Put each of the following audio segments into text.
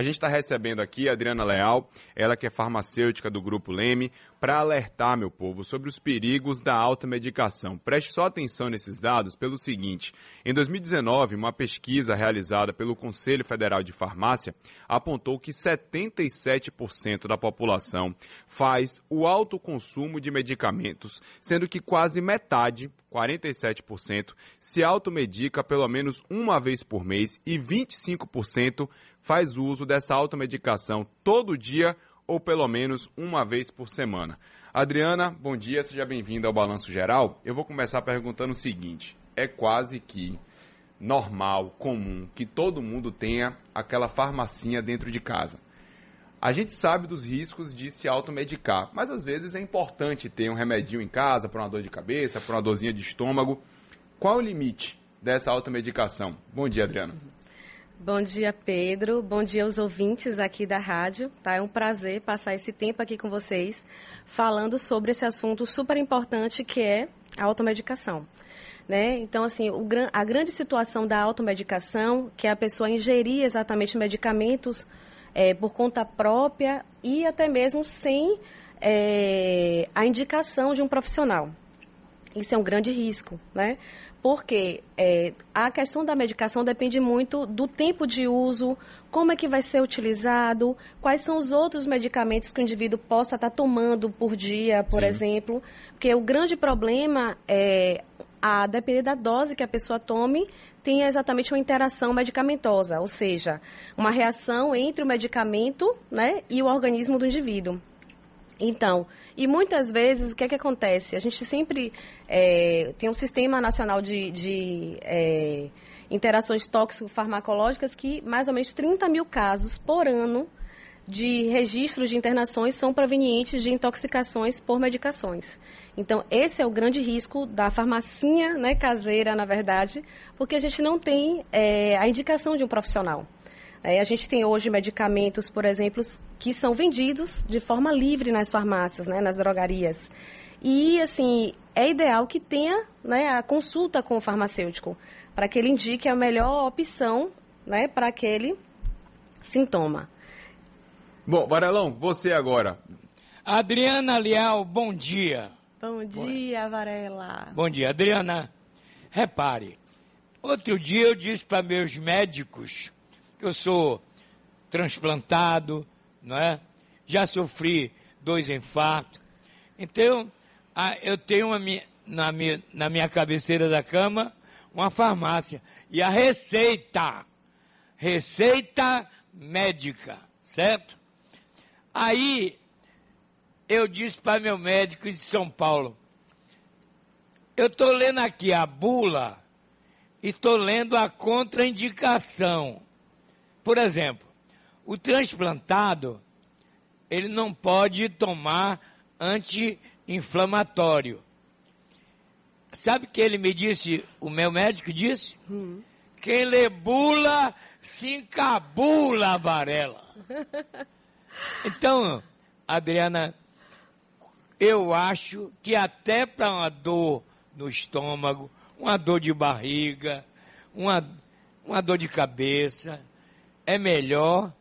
A gente está recebendo aqui a Adriana Leal, ela que é farmacêutica do Grupo Leme, para alertar, meu povo, sobre os perigos da alta medicação. Preste só atenção nesses dados pelo seguinte: em 2019, uma pesquisa realizada pelo Conselho Federal de Farmácia apontou que 77% da população faz o alto consumo de medicamentos, sendo que quase metade, 47%, se automedica pelo menos uma vez por mês e 25% faz uso dessa automedicação todo dia ou pelo menos uma vez por semana. Adriana, bom dia, seja bem-vinda ao Balanço Geral. Eu vou começar perguntando o seguinte: é quase que normal, comum, que todo mundo tenha aquela farmacinha dentro de casa. A gente sabe dos riscos de se automedicar, mas às vezes é importante ter um remedinho em casa para uma dor de cabeça, para uma dorzinha de estômago. Qual o limite dessa automedicação? Bom dia, Adriana. Bom dia, Pedro. Bom dia aos ouvintes aqui da rádio. Tá? É um prazer passar esse tempo aqui com vocês falando sobre esse assunto super importante que é a automedicação. Né? Então, assim, o, a grande situação da automedicação, que é a pessoa ingerir exatamente medicamentos é, por conta própria e até mesmo sem é, a indicação de um profissional. Isso é um grande risco, né? Porque é, a questão da medicação depende muito do tempo de uso, como é que vai ser utilizado, quais são os outros medicamentos que o indivíduo possa estar tomando por dia, por Sim. exemplo. Porque o grande problema é, a depender da dose que a pessoa tome, tem exatamente uma interação medicamentosa, ou seja, uma reação entre o medicamento né, e o organismo do indivíduo. Então, e muitas vezes o que é que acontece? A gente sempre é, tem um sistema nacional de, de é, interações tóxico-farmacológicas que mais ou menos 30 mil casos por ano de registros de internações são provenientes de intoxicações por medicações. Então, esse é o grande risco da farmacinha né, caseira, na verdade, porque a gente não tem é, a indicação de um profissional. É, a gente tem hoje medicamentos, por exemplo, que são vendidos de forma livre nas farmácias, né, nas drogarias. E, assim, é ideal que tenha né, a consulta com o farmacêutico, para que ele indique a melhor opção né, para aquele sintoma. Bom, Varelão, você agora. Adriana Leal, bom dia. Bom dia, bom. Varela. Bom dia, Adriana. Repare, outro dia eu disse para meus médicos que eu sou transplantado, não é? Já sofri dois infartos. Então, eu tenho uma, na, minha, na minha cabeceira da cama uma farmácia. E a receita, receita médica, certo? Aí eu disse para meu médico de São Paulo, eu estou lendo aqui a bula e estou lendo a contraindicação. Por exemplo, o transplantado, ele não pode tomar anti-inflamatório. Sabe o que ele me disse, o meu médico disse? Hum. Quem lê bula, se encabula a varela. Então, Adriana, eu acho que até para uma dor no estômago, uma dor de barriga, uma, uma dor de cabeça, é melhor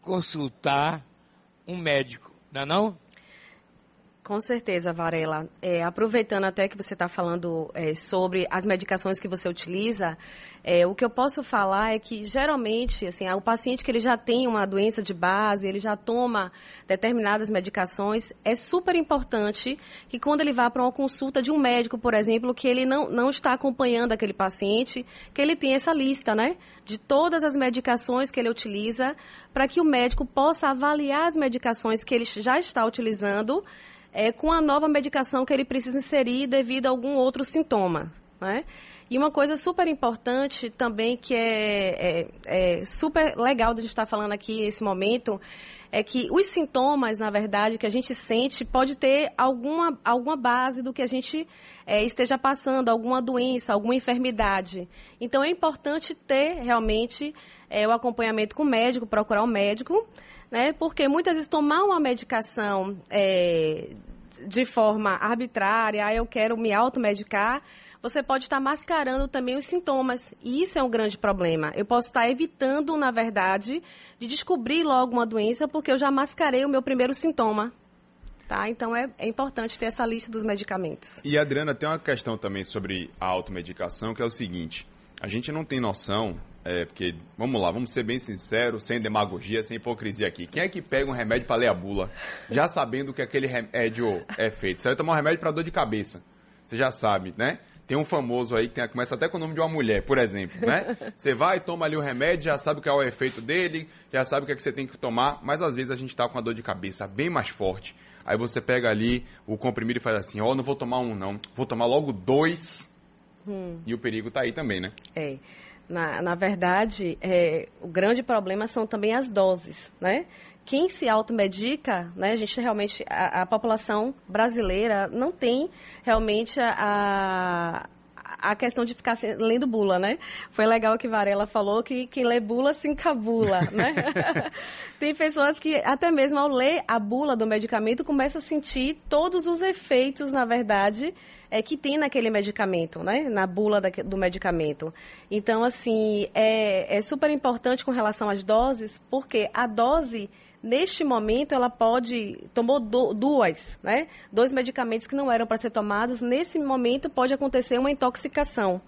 consultar um médico, não é não? Com certeza, Varela. É, aproveitando até que você está falando é, sobre as medicações que você utiliza, é, o que eu posso falar é que geralmente, assim, o paciente que ele já tem uma doença de base, ele já toma determinadas medicações, é super importante que quando ele vá para uma consulta de um médico, por exemplo, que ele não, não está acompanhando aquele paciente, que ele tenha essa lista, né, de todas as medicações que ele utiliza, para que o médico possa avaliar as medicações que ele já está utilizando é, com a nova medicação que ele precisa inserir devido a algum outro sintoma. Né? E uma coisa super importante também, que é, é, é super legal de a gente estar falando aqui nesse momento, é que os sintomas, na verdade, que a gente sente, pode ter alguma, alguma base do que a gente é, esteja passando, alguma doença, alguma enfermidade. Então, é importante ter realmente é, o acompanhamento com o médico, procurar um médico, né? Porque muitas vezes tomar uma medicação é, de forma arbitrária, ah, eu quero me automedicar, você pode estar mascarando também os sintomas. E isso é um grande problema. Eu posso estar evitando, na verdade, de descobrir logo uma doença porque eu já mascarei o meu primeiro sintoma. Tá? Então é, é importante ter essa lista dos medicamentos. E Adriana, tem uma questão também sobre a automedicação, que é o seguinte: a gente não tem noção é, porque, vamos lá, vamos ser bem sinceros, sem demagogia, sem hipocrisia aqui. Quem é que pega um remédio para ler a bula, já sabendo que aquele remédio é feito? Você vai tomar um remédio para dor de cabeça. Você já sabe, né? Tem um famoso aí que tem, começa até com o nome de uma mulher, por exemplo, né? Você vai, toma ali o remédio, já sabe qual é o efeito dele, já sabe o que, é que você tem que tomar, mas às vezes a gente está com a dor de cabeça bem mais forte. Aí você pega ali o comprimido e faz assim, ó, oh, não vou tomar um não, vou tomar logo dois. Hum. E o perigo está aí também, né? É. Na, na verdade, é, o grande problema são também as doses, né? Quem se automedica, né, a gente realmente, a, a população brasileira não tem realmente a, a questão de ficar lendo bula, né? Foi legal que Varela falou que quem lê bula se encabula, né? Tem pessoas que até mesmo ao ler a bula do medicamento começa a sentir todos os efeitos, na verdade, é, que tem naquele medicamento, né? Na bula da, do medicamento. Então, assim, é, é super importante com relação às doses, porque a dose neste momento ela pode tomou do, duas, né? Dois medicamentos que não eram para ser tomados. Nesse momento pode acontecer uma intoxicação,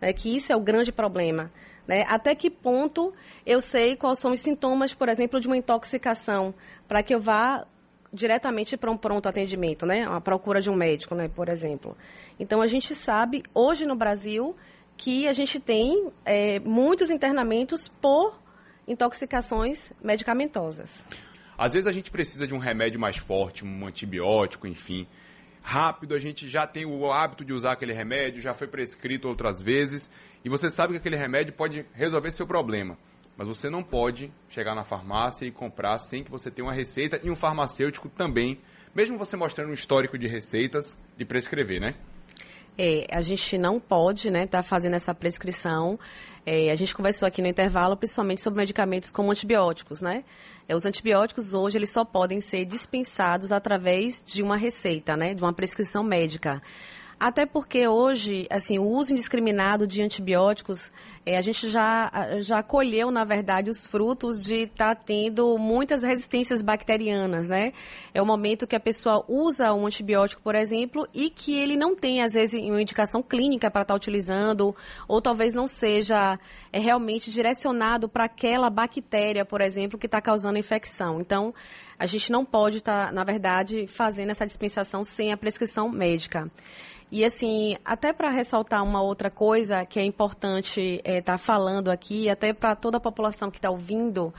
né? Que isso é o grande problema. Né? Até que ponto eu sei quais são os sintomas, por exemplo, de uma intoxicação, para que eu vá diretamente para um pronto atendimento, né? A procura de um médico, né, por exemplo. Então a gente sabe hoje no Brasil que a gente tem é, muitos internamentos por intoxicações medicamentosas. Às vezes a gente precisa de um remédio mais forte, um antibiótico, enfim. Rápido, a gente já tem o hábito de usar aquele remédio, já foi prescrito outras vezes, e você sabe que aquele remédio pode resolver seu problema. Mas você não pode chegar na farmácia e comprar sem que você tenha uma receita e um farmacêutico também, mesmo você mostrando um histórico de receitas, de prescrever, né? É, a gente não pode, né, estar tá fazendo essa prescrição. É, a gente conversou aqui no intervalo, principalmente sobre medicamentos como antibióticos, né? É, os antibióticos hoje eles só podem ser dispensados através de uma receita, né, de uma prescrição médica. Até porque hoje, assim, o uso indiscriminado de antibióticos, é, a gente já, já colheu, na verdade, os frutos de estar tá tendo muitas resistências bacterianas, né? É o momento que a pessoa usa um antibiótico, por exemplo, e que ele não tem, às vezes, uma indicação clínica para estar tá utilizando, ou talvez não seja é, realmente direcionado para aquela bactéria, por exemplo, que está causando infecção. Então, a gente não pode estar, tá, na verdade, fazendo essa dispensação sem a prescrição médica. E assim, até para ressaltar uma outra coisa que é importante estar é, tá falando aqui, até para toda a população que está ouvindo,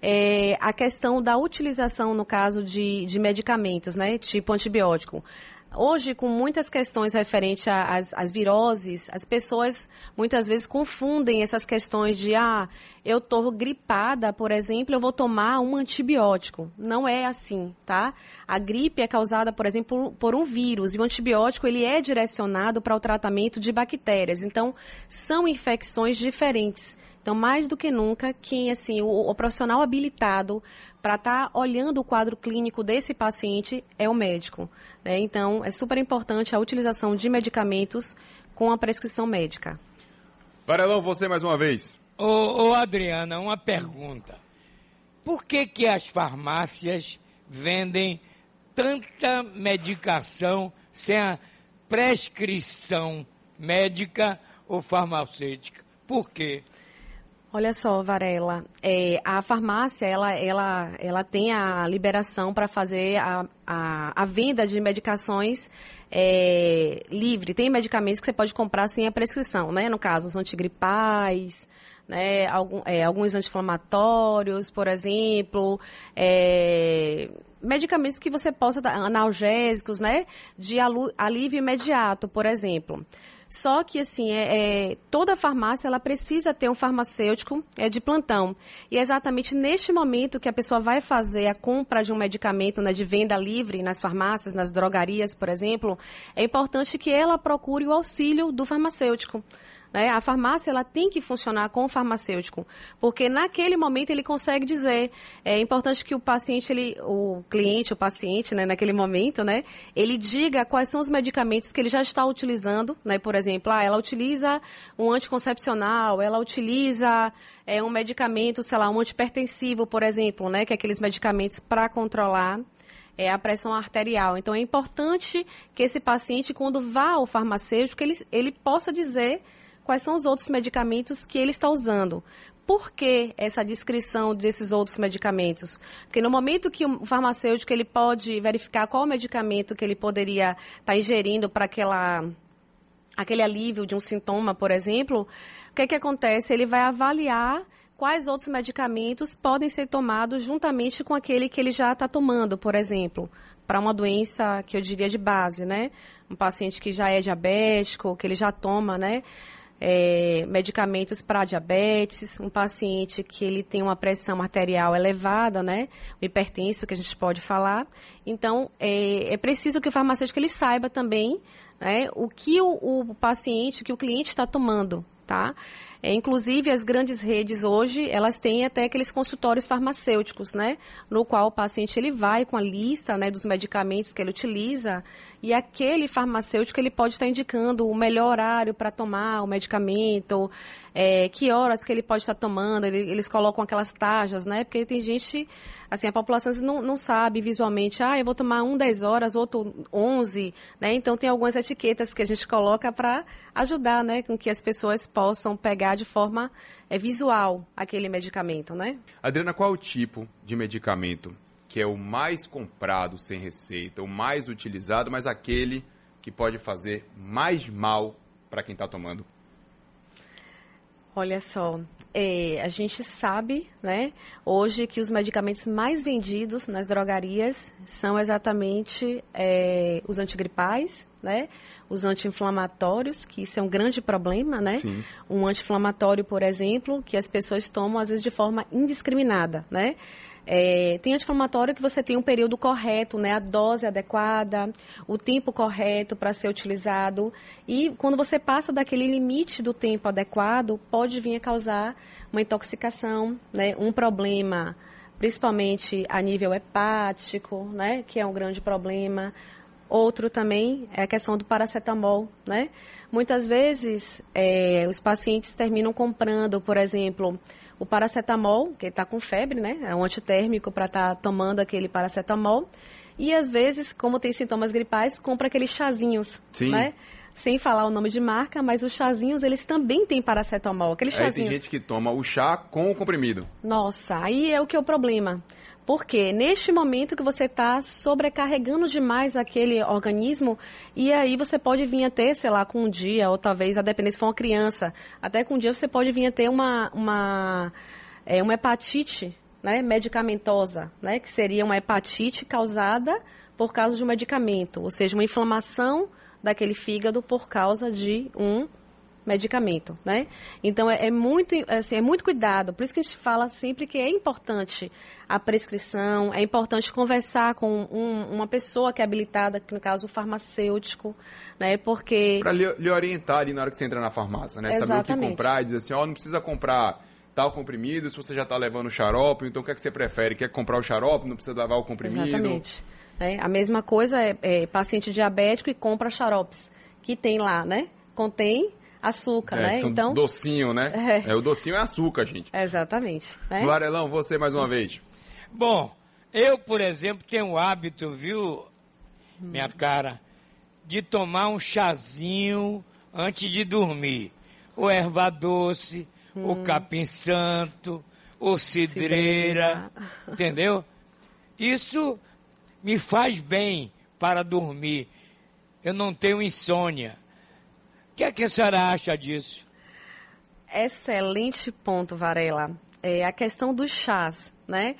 é a questão da utilização, no caso de, de medicamentos, né, tipo antibiótico. Hoje, com muitas questões referentes às, viroses, as pessoas muitas vezes confundem essas questões de, ah, eu estou gripada, por exemplo, eu vou tomar um antibiótico. Não é assim, tá? A gripe é causada, por exemplo, por um vírus e o antibiótico ele é direcionado para o tratamento de bactérias. Então, são infecções diferentes. Então, mais do que nunca, quem assim, o, o profissional habilitado para estar tá olhando o quadro clínico desse paciente é o médico. Né? Então, é super importante a utilização de medicamentos com a prescrição médica. Varelão, você mais uma vez. Ô, ô, Adriana, uma pergunta. Por que, que as farmácias vendem tanta medicação sem a prescrição médica ou farmacêutica? Por quê? Olha só, Varela, é, a farmácia ela, ela, ela tem a liberação para fazer a, a, a, venda de medicações é, livre. Tem medicamentos que você pode comprar sem a prescrição, né? No caso, os antigripais, né? Algum, é, alguns anti-inflamatórios, por exemplo, é, medicamentos que você possa dar, analgésicos, né? De alívio imediato, por exemplo. Só que, assim, é, é, toda farmácia ela precisa ter um farmacêutico é, de plantão. E é exatamente neste momento que a pessoa vai fazer a compra de um medicamento né, de venda livre nas farmácias, nas drogarias, por exemplo, é importante que ela procure o auxílio do farmacêutico. Né? A farmácia ela tem que funcionar com o farmacêutico, porque naquele momento ele consegue dizer. É importante que o paciente, ele, o cliente, o paciente, né, naquele momento, né, ele diga quais são os medicamentos que ele já está utilizando. Né? Por exemplo, ah, ela utiliza um anticoncepcional, ela utiliza é, um medicamento, sei lá, um antipertensivo, por exemplo, né, que é aqueles medicamentos para controlar é, a pressão arterial. Então, é importante que esse paciente, quando vá ao farmacêutico, ele, ele possa dizer quais são os outros medicamentos que ele está usando. Por que essa descrição desses outros medicamentos? Porque no momento que o farmacêutico ele pode verificar qual medicamento que ele poderia estar tá ingerindo para aquela aquele alívio de um sintoma, por exemplo, o que, que acontece? Ele vai avaliar quais outros medicamentos podem ser tomados juntamente com aquele que ele já está tomando, por exemplo, para uma doença que eu diria de base, né? Um paciente que já é diabético, que ele já toma, né? É, medicamentos para diabetes, um paciente que ele tem uma pressão arterial elevada, né, o hipertenso que a gente pode falar. Então, é, é preciso que o farmacêutico ele saiba também né, o que o, o paciente, que o cliente está tomando, tá? É, inclusive, as grandes redes hoje, elas têm até aqueles consultórios farmacêuticos, né? No qual o paciente ele vai com a lista né, dos medicamentos que ele utiliza e aquele farmacêutico ele pode estar indicando o melhor horário para tomar o medicamento, é, que horas que ele pode estar tomando, ele, eles colocam aquelas taxas, né? Porque tem gente, assim, a população não, não sabe visualmente, ah, eu vou tomar um 10 horas, outro 11, né? Então tem algumas etiquetas que a gente coloca para ajudar, né, com que as pessoas possam pegar de forma é, visual aquele medicamento, né? Adriana, qual o tipo de medicamento que é o mais comprado sem receita, o mais utilizado, mas aquele que pode fazer mais mal para quem está tomando? Olha só, é, a gente sabe, né, hoje que os medicamentos mais vendidos nas drogarias são exatamente é, os antigripais, né, os anti-inflamatórios, que isso é um grande problema, né? Sim. Um anti-inflamatório, por exemplo, que as pessoas tomam às vezes de forma indiscriminada, né? É, tem anti-inflamatório que você tem um período correto, né, a dose adequada, o tempo correto para ser utilizado. E quando você passa daquele limite do tempo adequado, pode vir a causar uma intoxicação, né, um problema, principalmente a nível hepático, né, que é um grande problema. Outro também é a questão do paracetamol, né? Muitas vezes é, os pacientes terminam comprando, por exemplo, o paracetamol, que está com febre, né? É um antitérmico para estar tá tomando aquele paracetamol. E às vezes, como tem sintomas gripais, compra aqueles chazinhos, Sim. né? Sem falar o nome de marca, mas os chazinhos, eles também têm paracetamol. Aqueles chazinhos. Aí tem gente que toma o chá com o comprimido. Nossa, aí é o que é o problema. Porque neste momento que você está sobrecarregando demais aquele organismo, e aí você pode vir a ter, sei lá, com um dia, ou talvez, a depender se for uma criança, até com um dia você pode vir a ter uma, uma, é, uma hepatite né, medicamentosa, né, que seria uma hepatite causada por causa de um medicamento, ou seja, uma inflamação daquele fígado por causa de um medicamento, né? Então é, é, muito assim, é muito cuidado. Por isso que a gente fala sempre que é importante a prescrição, é importante conversar com um, uma pessoa que é habilitada, que no caso o farmacêutico, né? Porque para lhe, lhe, orientar ali na hora que você entra na farmácia, né? Exatamente. Saber o que comprar e dizer assim, ó, oh, não precisa comprar tal comprimido se você já está levando o xarope, então o que é que você prefere? Quer comprar o xarope, não precisa levar o comprimido? Exatamente. É, a mesma coisa é, é paciente diabético e compra xaropes, que tem lá, né? Contém açúcar, é, né? Então docinho, né? É. é. o docinho é açúcar, gente. Exatamente. Né? Varelão, você mais uma vez. Bom, eu, por exemplo, tenho o hábito, viu, minha hum. cara, de tomar um chazinho antes de dormir. O erva doce, hum. o capim santo, o cidreira, cidreira, entendeu? Isso me faz bem para dormir. Eu não tenho insônia. O que, é que a senhora acha disso? Excelente ponto, Varela. É a questão dos chás, né?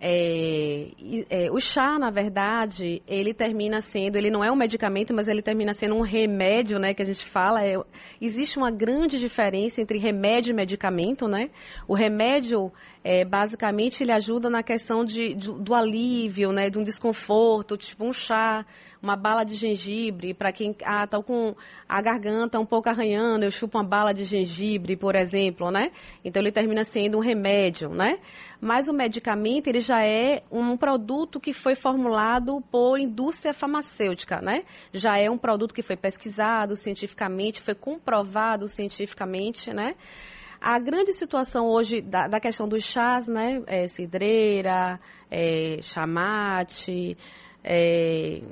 É, é, o chá, na verdade, ele termina sendo, ele não é um medicamento, mas ele termina sendo um remédio, né, que a gente fala. É, existe uma grande diferença entre remédio e medicamento, né? O remédio, é, basicamente ele ajuda na questão de, de, do alívio, né, de um desconforto, tipo um chá, uma bala de gengibre, para quem ah, com a garganta um pouco arranhando, eu chupo uma bala de gengibre, por exemplo, né? Então ele termina sendo um remédio, né? Mas o medicamento ele já é um produto que foi formulado por indústria farmacêutica, né? Já é um produto que foi pesquisado cientificamente, foi comprovado cientificamente, né? A grande situação hoje da, da questão dos chás, né? É, cidreira, é, chamate, é,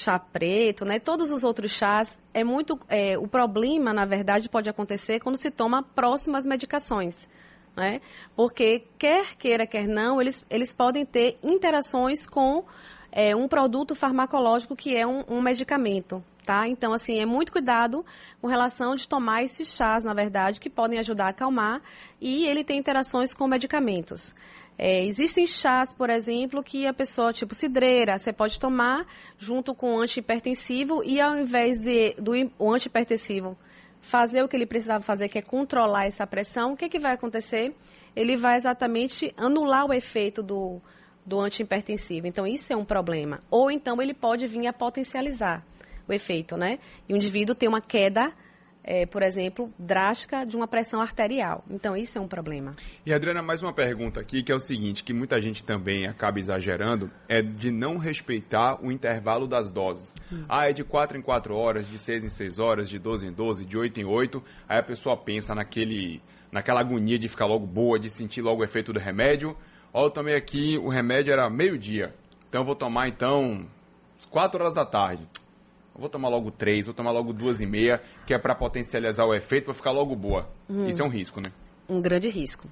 chá preto, né? Todos os outros chás é muito. É, o problema, na verdade, pode acontecer quando se toma próximas medicações. Né? Porque, quer queira, quer não, eles, eles podem ter interações com é, um produto farmacológico que é um, um medicamento. Tá? Então, assim, é muito cuidado com relação de tomar esses chás, na verdade, que podem ajudar a acalmar e ele tem interações com medicamentos. É, existem chás, por exemplo, que a pessoa, tipo cidreira, você pode tomar junto com o antihipertensivo e ao invés de, do o antihipertensivo fazer o que ele precisava fazer, que é controlar essa pressão, o que, que vai acontecer? Ele vai exatamente anular o efeito do, do antihipertensivo. Então, isso é um problema. Ou então ele pode vir a potencializar o efeito, né? E o indivíduo tem uma queda é, por exemplo, drástica de uma pressão arterial. Então, isso é um problema. E, Adriana, mais uma pergunta aqui, que é o seguinte, que muita gente também acaba exagerando, é de não respeitar o intervalo das doses. Hum. Ah, é de 4 em 4 horas, de 6 em 6 horas, de 12 em 12, de 8 em 8, aí a pessoa pensa naquele, naquela agonia de ficar logo boa, de sentir logo o efeito do remédio. Ó, eu tomei aqui, o remédio era meio-dia, então eu vou tomar, então, 4 horas da tarde vou tomar logo três, vou tomar logo duas e meia, que é para potencializar o efeito, para ficar logo boa. Hum. Isso é um risco, né? Um grande risco.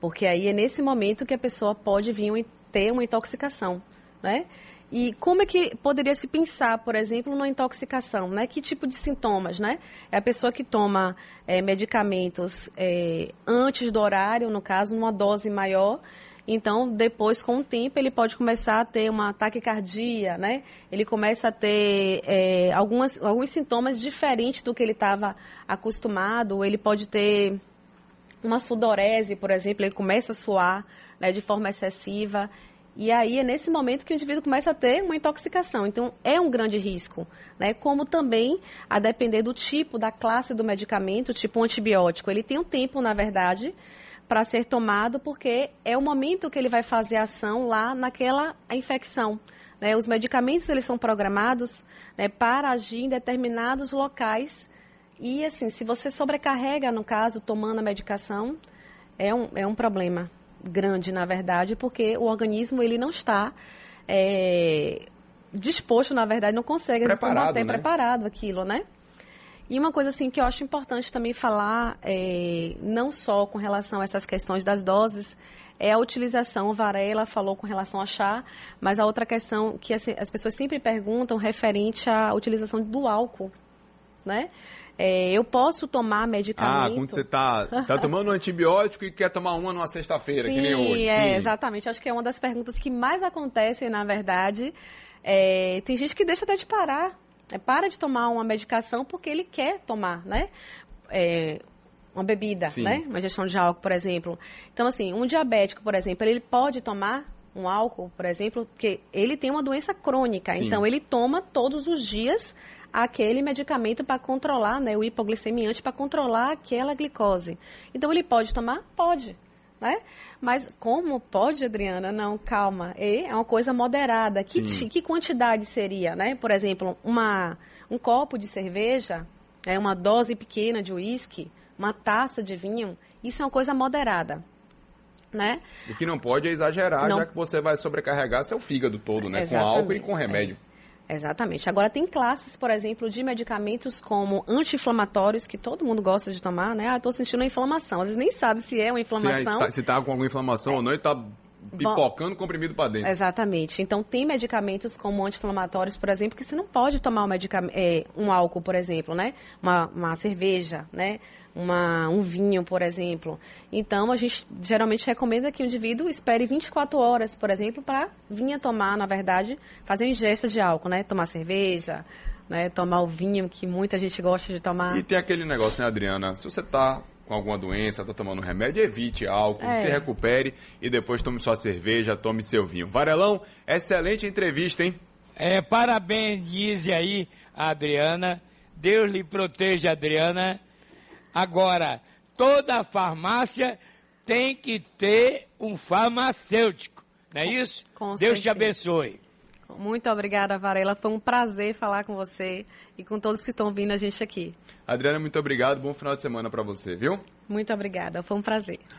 Porque aí é nesse momento que a pessoa pode vir ter uma intoxicação, né? E como é que poderia se pensar, por exemplo, numa intoxicação, né? Que tipo de sintomas, né? É a pessoa que toma é, medicamentos é, antes do horário, no caso, numa dose maior, então, depois, com o tempo, ele pode começar a ter uma taquicardia, né? Ele começa a ter é, algumas, alguns sintomas diferentes do que ele estava acostumado. Ele pode ter uma sudorese, por exemplo, ele começa a suar né, de forma excessiva. E aí é nesse momento que o indivíduo começa a ter uma intoxicação. Então, é um grande risco. Né? Como também, a depender do tipo, da classe do medicamento, tipo um antibiótico. Ele tem um tempo, na verdade, para ser tomado, porque é o momento que ele vai fazer ação lá naquela infecção. Né? Os medicamentos eles são programados né, para agir em determinados locais. E assim, se você sobrecarrega, no caso, tomando a medicação, é um, é um problema grande, na verdade, porque o organismo ele não está é, disposto, na verdade, não consegue preparado, combater né? preparado aquilo, né? E uma coisa assim que eu acho importante também falar, é, não só com relação a essas questões das doses, é a utilização. O Varela falou com relação a chá, mas a outra questão que assim, as pessoas sempre perguntam referente à utilização do álcool, né? É, eu posso tomar medicamento. Ah, quando você está tá tomando um antibiótico e quer tomar uma numa sexta-feira, que nem hoje. É, Sim, exatamente. Acho que é uma das perguntas que mais acontecem, na verdade. É, tem gente que deixa até de parar é, para de tomar uma medicação porque ele quer tomar, né? É, uma bebida, Sim. né? Uma ingestão de álcool, por exemplo. Então, assim, um diabético, por exemplo, ele pode tomar um álcool, por exemplo, porque ele tem uma doença crônica. Sim. Então, ele toma todos os dias aquele medicamento para controlar, né? O hipoglicemiante para controlar aquela glicose. Então, ele pode tomar? Pode né? Mas como pode, Adriana? Não, calma. É uma coisa moderada. Que, que quantidade seria, né? Por exemplo, uma, um copo de cerveja, é uma dose pequena de uísque, uma taça de vinho, isso é uma coisa moderada. Né? O que não pode é exagerar, não... já que você vai sobrecarregar seu fígado todo, né? Exatamente, com álcool e com remédio. É. Exatamente. Agora, tem classes, por exemplo, de medicamentos como anti-inflamatórios, que todo mundo gosta de tomar, né? Ah, estou sentindo uma inflamação. Às vezes nem sabe se é uma inflamação. Se está tá com alguma inflamação é. ou não, e está pipocando Bom, comprimido para dentro. Exatamente. Então, tem medicamentos como anti-inflamatórios, por exemplo, que você não pode tomar um, é, um álcool, por exemplo, né? Uma, uma cerveja, né? uma, um vinho, por exemplo. Então, a gente geralmente recomenda que o indivíduo espere 24 horas, por exemplo, para vir a tomar, na verdade, fazer ingesta de álcool, né? Tomar cerveja, né? tomar o vinho, que muita gente gosta de tomar. E tem aquele negócio, né, Adriana? Se você está com alguma doença, está tomando remédio, evite álcool, É. se recupere e depois tome sua cerveja, tome seu vinho. Varelão, excelente entrevista, hein? É, parabéns, diz aí a Adriana. Deus lhe proteja, Adriana. Agora, toda farmácia tem que ter um farmacêutico, não é isso? Com Deus te certeza. abençoe. Muito obrigada, Varela. Foi um prazer falar com você e com todos que estão vindo a gente aqui. Adriana, muito obrigado. Bom final de semana para você, viu? Muito obrigada. Foi um prazer.